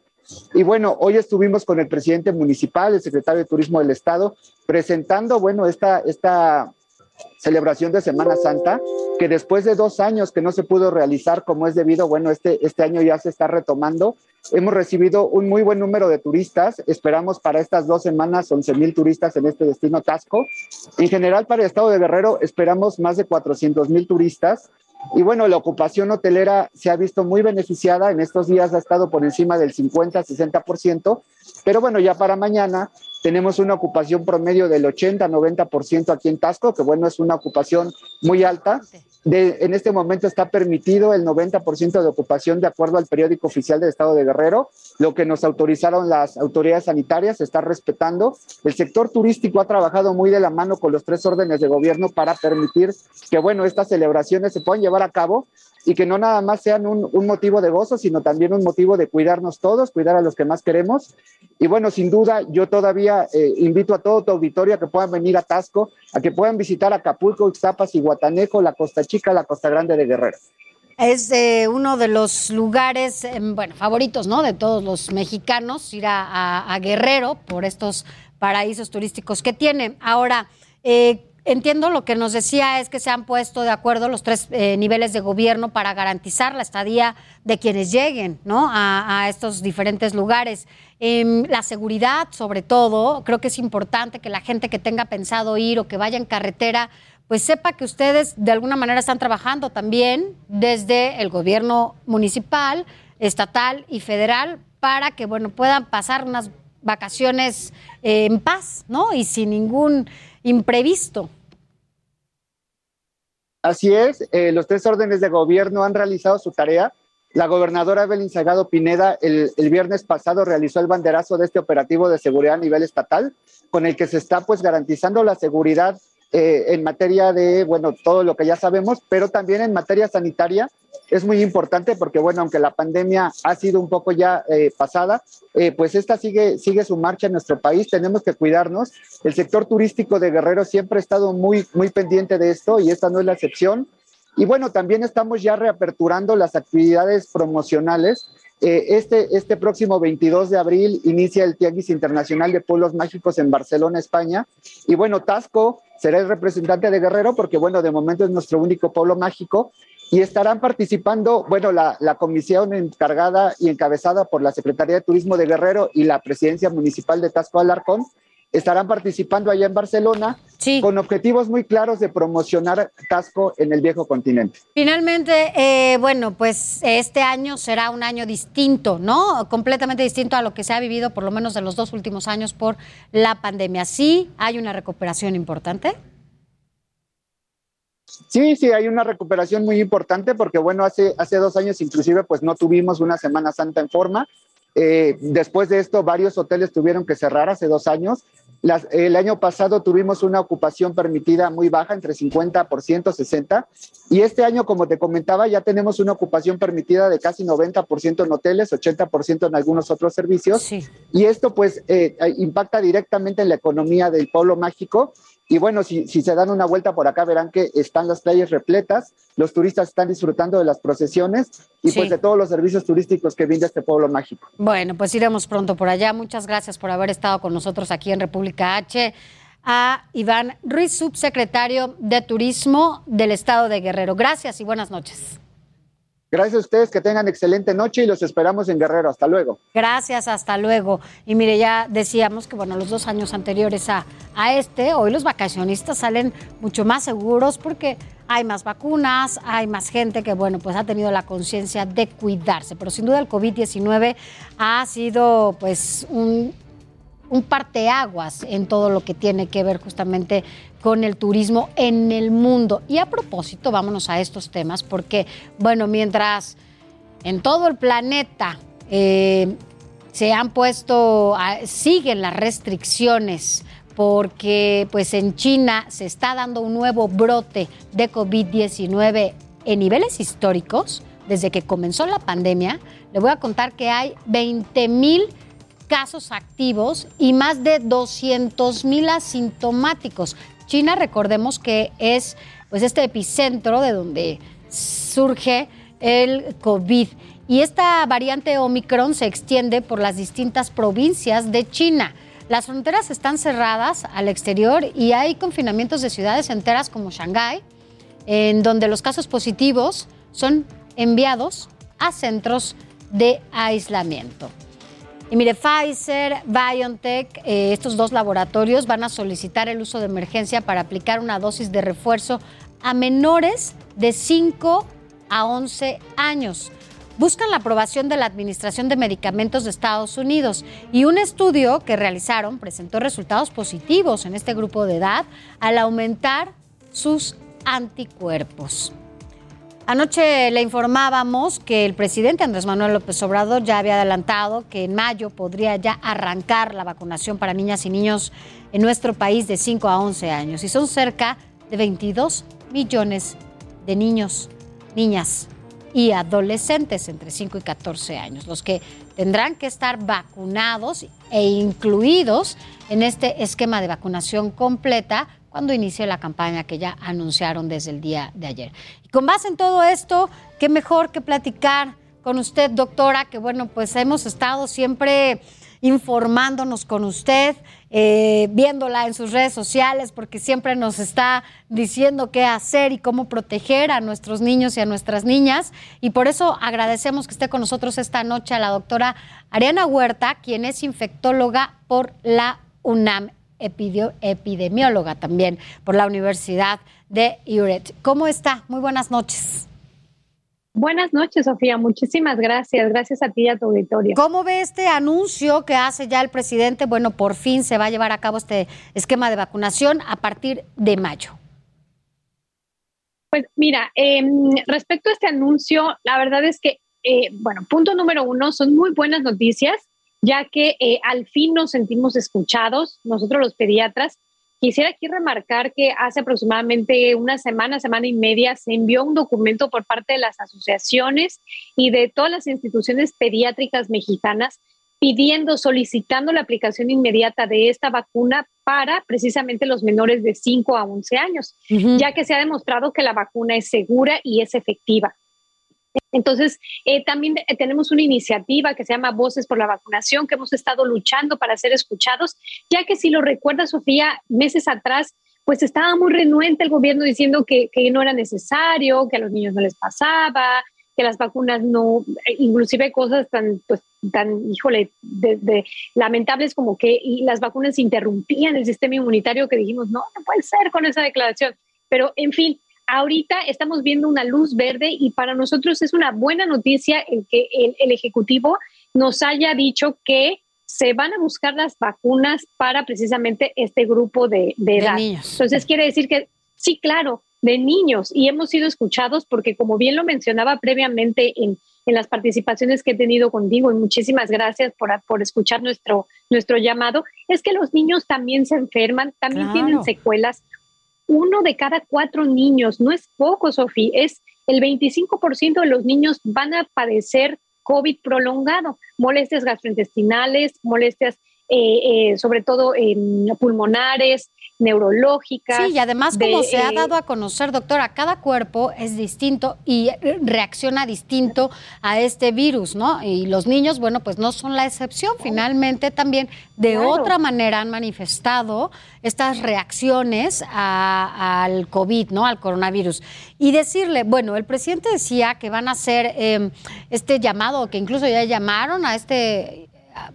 Y bueno, hoy estuvimos con el presidente municipal, el secretario de Turismo del Estado, presentando, bueno, esta, esta celebración de Semana Santa, que después de dos años que no se pudo realizar como es debido, bueno, este, este año ya se está retomando. Hemos recibido un muy buen número de turistas. Esperamos para estas dos semanas 11 mil turistas en este destino Tasco. En general, para el estado de Guerrero, esperamos más de 400 mil turistas. Y bueno, la ocupación hotelera se ha visto muy beneficiada. En estos días ha estado por encima del 50-60%. Pero bueno, ya para mañana tenemos una ocupación promedio del 80-90% aquí en Tasco, que bueno, es una ocupación muy alta. En este momento está permitido el 90% de ocupación de acuerdo al periódico oficial del Estado de Guerrero, lo que nos autorizaron las autoridades sanitarias se está respetando. El sector turístico ha trabajado muy de la mano con los tres órdenes de gobierno para permitir que, bueno, estas celebraciones se puedan llevar a cabo y que no nada más sean un, motivo de gozo, sino también un motivo de cuidarnos todos, cuidar a los que más queremos. Y bueno, sin duda, yo todavía eh, invito a todo tu auditorio a que puedan venir a Tasco, a que puedan visitar Acapulco, Ixtapas y Guatanejo, la Costa Chica, la Costa Grande de Guerrero. Es eh, uno de los lugares, eh, bueno, favoritos, ¿no? De todos los mexicanos, ir a Guerrero por estos paraísos turísticos que tiene. Ahora, eh, Entiendo lo que nos decía es que se han puesto de acuerdo los tres eh, niveles de gobierno para garantizar la estadía de quienes lleguen ¿no? a, estos diferentes lugares. Eh, la seguridad, sobre todo, creo que es importante que la gente que tenga pensado ir o que vaya en carretera, pues sepa que ustedes de alguna manera están trabajando también desde el gobierno municipal, estatal y federal para que bueno puedan pasar unas vacaciones eh, en paz, ¿no? Y sin ningún imprevisto. Así es, eh, los tres órdenes de gobierno han realizado su tarea. La gobernadora Evelyn Sagado Pineda el, el, viernes pasado realizó el banderazo de este operativo de seguridad a nivel estatal, con el que se está pues garantizando la seguridad eh, en materia de, bueno, todo lo que ya sabemos, pero también en materia sanitaria es muy importante porque, bueno, aunque la pandemia ha sido un poco ya eh, pasada, eh, pues esta sigue, sigue su marcha en nuestro país, tenemos que cuidarnos. El sector turístico de Guerrero siempre ha estado muy, muy pendiente de esto y esta no es la excepción. Y bueno, también estamos ya reaperturando las actividades promocionales. Eh, este, este próximo 22 de abril inicia el Tianguis Internacional de Pueblos Mágicos en Barcelona, España. Y bueno, Tasco será el representante de Guerrero porque, bueno, de momento es nuestro único pueblo mágico y estarán participando, bueno, la, la, comisión encargada y encabezada por la Secretaría de Turismo de Guerrero y la Presidencia Municipal de Tasco Alarcón, estarán participando allá en Barcelona sí. con objetivos muy claros de promocionar Tasco en el viejo continente. Finalmente, eh, bueno, pues este año será un año distinto, ¿no? Completamente distinto a lo que se ha vivido por lo menos de los dos últimos años por la pandemia. Sí, hay una recuperación importante. Sí, sí, hay una recuperación muy importante porque, bueno, hace, hace dos años inclusive pues no tuvimos una Semana Santa en forma. Eh, después de esto, varios hoteles tuvieron que cerrar hace dos años. Las, el año pasado tuvimos una ocupación permitida muy baja, entre 50%, 60%, y este año, como te comentaba, ya tenemos una ocupación permitida de casi 90% en hoteles, 80% en algunos otros servicios, sí. y esto pues eh, impacta directamente en la economía del pueblo mágico, y bueno, si, si, se dan una vuelta por acá, verán que están las playas repletas, los turistas están disfrutando de las procesiones y sí. pues de todos los servicios turísticos que brinda este pueblo mágico. Bueno, pues iremos pronto por allá. Muchas gracias por haber estado con nosotros aquí en República H. A Iván Ruiz, subsecretario de Turismo del Estado de Guerrero. Gracias y buenas noches. Gracias a ustedes, que tengan excelente noche y los esperamos en Guerrero. Hasta luego. Gracias, hasta luego. Y mire, ya decíamos que, bueno, los dos años anteriores a, a este, hoy los vacacionistas salen mucho más seguros porque hay más vacunas, hay más gente que, bueno, pues ha tenido la conciencia de cuidarse. Pero sin duda el COVID-19 ha sido, pues, un, un parteaguas en todo lo que tiene que ver justamente con el turismo en el mundo. Y a propósito, vámonos a estos temas, porque, bueno, mientras en todo el planeta eh, se han puesto, a- siguen las restricciones porque pues en China se está dando un nuevo brote de COVID-19 en niveles históricos desde que comenzó la pandemia. Le voy a contar que hay 20 mil casos activos y más de 200 mil asintomáticos. China, recordemos que es pues este epicentro de donde surge el COVID. Y esta variante Omicron se extiende por las distintas provincias de China. Las fronteras están cerradas al exterior y hay confinamientos de ciudades enteras como Shanghái, en donde los casos positivos son enviados a centros de aislamiento. Y mire, Pfizer, BioNTech, eh, estos dos laboratorios van a solicitar el uso de emergencia para aplicar una dosis de refuerzo a menores de 5 a 11 años. Buscan la aprobación de la Administración de Medicamentos de Estados Unidos y un estudio que realizaron presentó resultados positivos en este grupo de edad al aumentar sus anticuerpos. Anoche le informábamos que el presidente Andrés Manuel López Obrador ya había adelantado que en mayo podría ya arrancar la vacunación para niñas y niños en nuestro país de 5 a 11 años. Y son cerca de 22 millones de niños, niñas y adolescentes entre 5 y 14 años, los que tendrán que estar vacunados e incluidos en este esquema de vacunación completa cuando inicie la campaña que ya anunciaron desde el día de ayer. Y con base en todo esto, qué mejor que platicar con usted, doctora, que bueno, pues hemos estado siempre informándonos con usted, eh, viéndola en sus redes sociales, porque siempre nos está diciendo qué hacer y cómo proteger a nuestros niños y a nuestras niñas. Y por eso agradecemos que esté con nosotros esta noche a la doctora Ariana Huerta, quien es infectóloga por la UNAM, epidio- epidemióloga también por la Universidad de URET. ¿Cómo está? Muy buenas noches. Buenas noches, Sofía. Muchísimas gracias. Gracias a ti y a tu auditorio. ¿Cómo ve este anuncio que hace ya el presidente? Bueno, por fin se va a llevar a cabo este esquema de vacunación a partir de mayo. Pues mira, eh, respecto a este anuncio, la verdad es que, eh, bueno, punto número uno, son muy buenas noticias, ya que eh, al fin nos sentimos escuchados, nosotros los pediatras. Quisiera aquí remarcar que hace aproximadamente una semana, semana y media, se envió un documento por parte de las asociaciones y de todas las instituciones pediátricas mexicanas pidiendo, solicitando la aplicación inmediata de esta vacuna para precisamente los menores de 5 a 11 años, ya que se ha demostrado que la vacuna es segura y es efectiva. Entonces, eh, también eh, tenemos una iniciativa que se llama Voces por la Vacunación, que hemos estado luchando para ser escuchados, ya que si lo recuerda, Sofía, meses atrás, pues estaba muy renuente el gobierno diciendo que, no era necesario, que a los niños no les pasaba, que las vacunas no, eh, inclusive cosas tan, pues, tan, híjole, lamentables como que y las vacunas interrumpían el sistema inmunitario, que dijimos, no, no puede ser con esa declaración. Pero, en fin, ahorita estamos viendo una luz verde y para nosotros es una buena noticia el que el, el Ejecutivo nos haya dicho que se van a buscar las vacunas para precisamente este grupo de, de edad. Entonces quiere decir que sí, claro, de niños y hemos sido escuchados porque como bien lo mencionaba previamente en, en las participaciones que he tenido contigo y muchísimas gracias por, por escuchar nuestro, nuestro llamado, es que los niños también se enferman, también Claro. tienen secuelas. Uno de cada cuatro niños, no es poco, Sofía, es el 25% de los niños van a padecer COVID prolongado, molestias gastrointestinales, molestias eh, eh, sobre todo pulmonares, neurológicas. Sí, y además de, como se ha eh, dado a conocer, doctora, cada cuerpo es distinto y eh, reacciona distinto a este virus, ¿no? Y los niños, bueno, pues no son la excepción. Finalmente también de Claro. otra manera han manifestado estas reacciones a- al COVID, ¿no? Al coronavirus. Y decirle, bueno, el presidente decía que van a hacer eh, este llamado, que incluso ya llamaron a este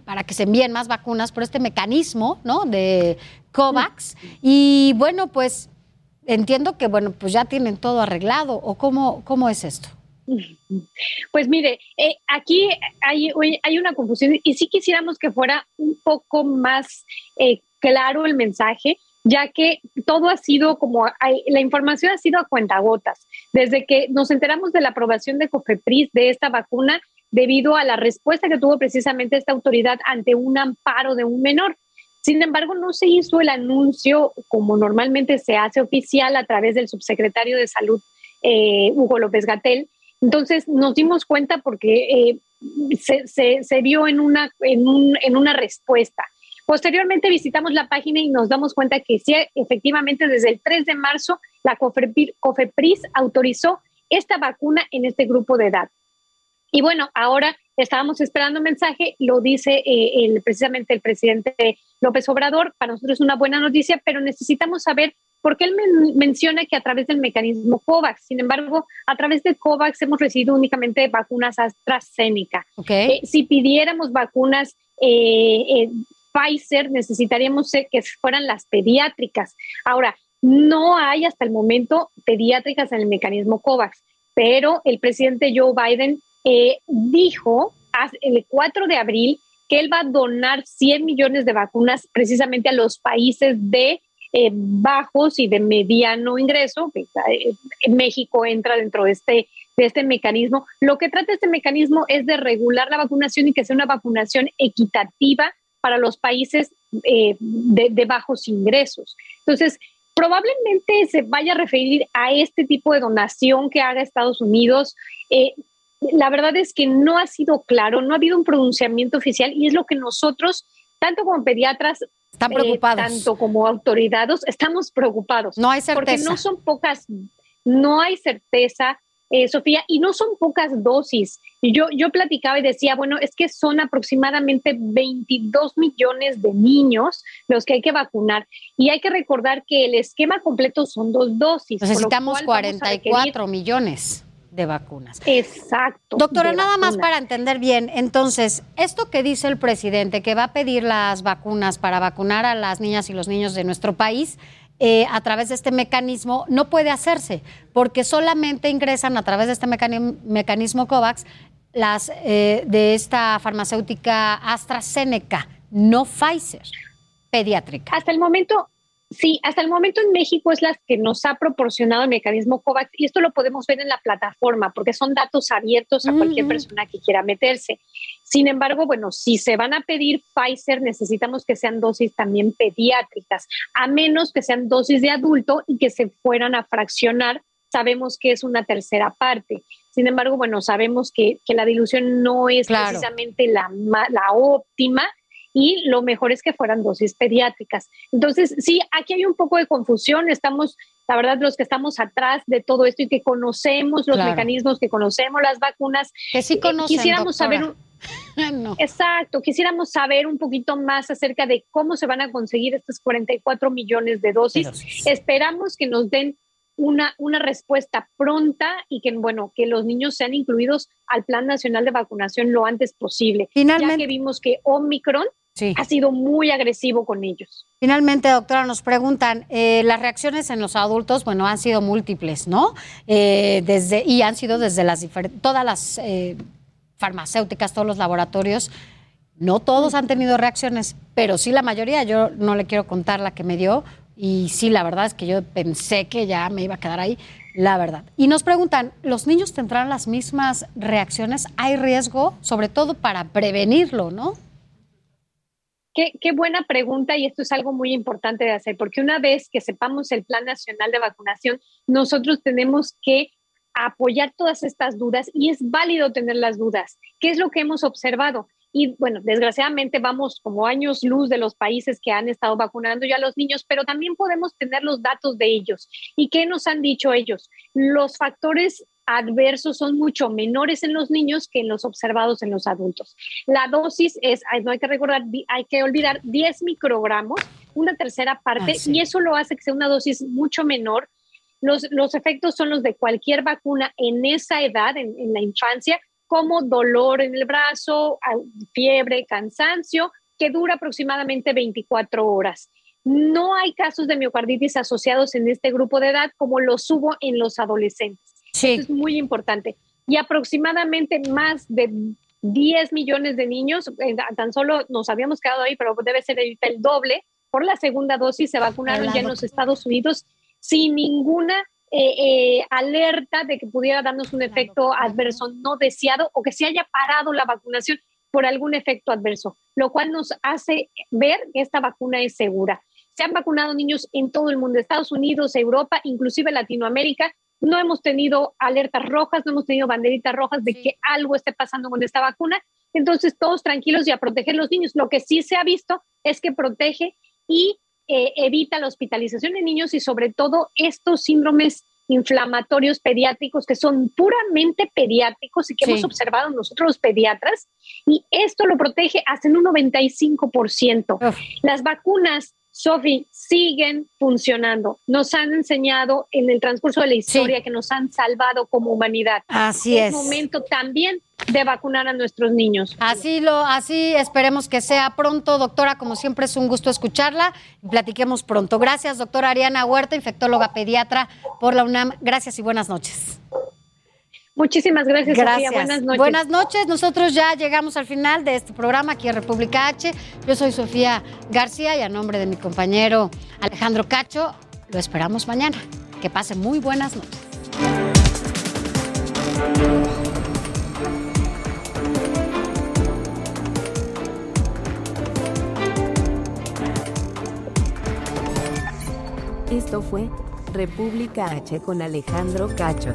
para que se envíen más vacunas por este mecanismo, ¿no? De COVAX. Y bueno, pues entiendo que, bueno, pues ya tienen todo arreglado. ¿O cómo, cómo es esto? Pues mire, eh, aquí hay, hay una confusión y sí quisiéramos que fuera un poco más eh, claro el mensaje, ya que todo ha sido como, hay- la información ha sido a cuentagotas. Desde que nos enteramos de la aprobación de COFEPRIS de esta vacuna, debido a la respuesta que tuvo precisamente esta autoridad ante un amparo de un menor. Sin embargo, no se hizo el anuncio como normalmente se hace oficial a través del subsecretario de Salud, eh, Hugo López Gatel. Entonces nos dimos cuenta porque eh, se, vio en una, en, un- en una respuesta. Posteriormente visitamos la página y nos damos cuenta que sí, efectivamente desde el 3 de marzo la COFEPRIS autorizó esta vacuna en este grupo de edad. Y bueno, ahora estábamos esperando un mensaje, lo dice eh, el, precisamente el presidente López Obrador, para nosotros es una buena noticia, pero necesitamos saber por qué él men- menciona que a través del mecanismo COVAX. Sin embargo, a través de COVAX hemos recibido únicamente vacunas AstraZeneca. Eh, si pidiéramos vacunas eh, Pfizer, necesitaríamos que fueran las pediátricas. Ahora, no hay hasta el momento pediátricas en el mecanismo COVAX, pero el presidente Joe Biden eh, dijo el 4 de abril que él va a donar 100 millones de vacunas precisamente a los países de eh, bajos y de mediano ingreso. eh, México entra dentro de este, de este mecanismo. Lo que trata este mecanismo es de regular la vacunación y que sea una vacunación equitativa para los países de, bajos ingresos. Entonces, probablemente se vaya a referir a este tipo de donación que haga Estados Unidos. La verdad es que no ha sido claro, no ha habido un pronunciamiento oficial y es lo que nosotros, tanto como pediatras, Están eh, preocupados. tanto como autorizados, estamos preocupados. No hay Porque certeza. no son pocas, no hay certeza, eh, Sofía, y no son pocas dosis. Y Yo, yo platicaba y decía, bueno, es que son aproximadamente 22 millones de niños los que hay que vacunar. Y hay que recordar que el esquema completo son dos dosis. Necesitamos cual vamos a requerir- 44 millones de vacunas. Exacto. Doctora, nada más para entender bien, entonces, esto que dice el presidente, que va a pedir las vacunas para vacunar a las niñas y los niños de nuestro país, eh, a través de este mecanismo, no puede hacerse, porque solamente ingresan a través de este mecanismo, mecanismo COVAX las eh, de esta farmacéutica AstraZeneca, no Pfizer, pediátrica. Hasta el momento, sí, hasta el momento en México es las que nos ha proporcionado el mecanismo COVAX y esto lo podemos ver en la plataforma porque son datos abiertos a cualquier persona que quiera meterse. Sin embargo, bueno, si se van a pedir Pfizer, necesitamos que sean dosis también pediátricas, a menos que sean dosis de adulto y que se fueran a fraccionar. Sabemos que es una tercera parte. Sin embargo, bueno, sabemos que, que la dilución no es Claro. precisamente la, la óptima y lo mejor es que fueran dosis pediátricas. Entonces, sí, aquí hay un poco de confusión. Estamos, la verdad, los que estamos atrás de todo esto y que conocemos los Claro. mecanismos, que conocemos las vacunas, Que sí eh, conocen, quisiéramos saber doctora. un- Exacto, quisiéramos saber un poquito más acerca de cómo se van a conseguir estos 44 millones de dosis. Esperamos que nos den una, una respuesta pronta y que, bueno, que los niños sean incluidos al Plan Nacional de Vacunación lo antes posible. Ya que vimos que Omicron ha sido muy agresivo con ellos. Finalmente, doctora, nos preguntan, eh, las reacciones en los adultos, bueno, han sido múltiples, ¿no? Eh, desde, y han sido desde las todas las eh, farmacéuticas, todos los laboratorios. No todos han tenido reacciones, pero sí la mayoría. Yo no le quiero contar la que me dio y sí, la verdad es que yo pensé que ya me iba a quedar ahí, la verdad. Y nos preguntan, ¿los niños tendrán las mismas reacciones? ¿Hay riesgo? Sobre todo para prevenirlo, ¿no? Qué, buena pregunta y esto es algo muy importante de hacer, porque una vez que sepamos el Plan Nacional de Vacunación, nosotros tenemos que apoyar todas estas dudas y es válido tener las dudas. ¿Qué es lo que hemos observado? Y bueno, desgraciadamente vamos como años luz de los países que han estado vacunando ya a los niños, pero también podemos tener los datos de ellos. ¿Y qué nos han dicho ellos? Los factores adversos son mucho menores en los niños que en los observados en los adultos. La dosis es, no hay que recordar, hay que olvidar 10 microgramos, una tercera parte, ah, y eso lo hace que sea una dosis mucho menor. Los, los efectos son los de cualquier vacuna en esa edad, en, en la infancia, como dolor en el brazo, fiebre, cansancio, que dura aproximadamente 24 horas. No hay casos de miocarditis asociados en este grupo de edad como los hubo en los adolescentes. Sí. es muy importante. Y aproximadamente más de 10 millones de niños, eh, tan solo nos habíamos quedado ahí, pero debe ser el doble, por la segunda dosis se vacunaron ya en los Estados Unidos sin ninguna eh, eh, alerta de que pudiera darnos un efecto adverso no deseado o que se haya parado la vacunación por algún efecto adverso, lo cual nos hace ver que esta vacuna es segura. Se han vacunado niños en todo el mundo, Estados Unidos, Europa, inclusive Latinoamérica. No hemos tenido alertas rojas, no hemos tenido banderitas rojas de que algo esté pasando con esta vacuna. Entonces, todos tranquilos y a proteger a los niños. Lo que sí se ha visto es que protege y eh, evita la hospitalización de niños y sobre todo estos síndromes inflamatorios pediátricos que son puramente pediátricos y que hemos observado nosotros los pediatras y esto lo protege hasta en un 95%. Las vacunas Sofi, siguen funcionando. Nos han enseñado en el transcurso de la historia que nos han salvado como humanidad. Así es. Es momento también de vacunar a nuestros niños. Así lo, así esperemos que sea pronto, doctora. Como siempre es un gusto escucharla y platiquemos pronto. Gracias, doctora Ariana Huerta, infectóloga pediatra por la UNAM. Gracias y buenas noches. Muchísimas gracias, gracias. Sofía. Buenas noches. Buenas noches. Nosotros ya llegamos al final de este programa aquí en República H. Yo soy Sofía García y a nombre de mi compañero Alejandro Cacho, lo esperamos mañana. Que pase muy buenas noches. Esto fue República H con Alejandro Cacho.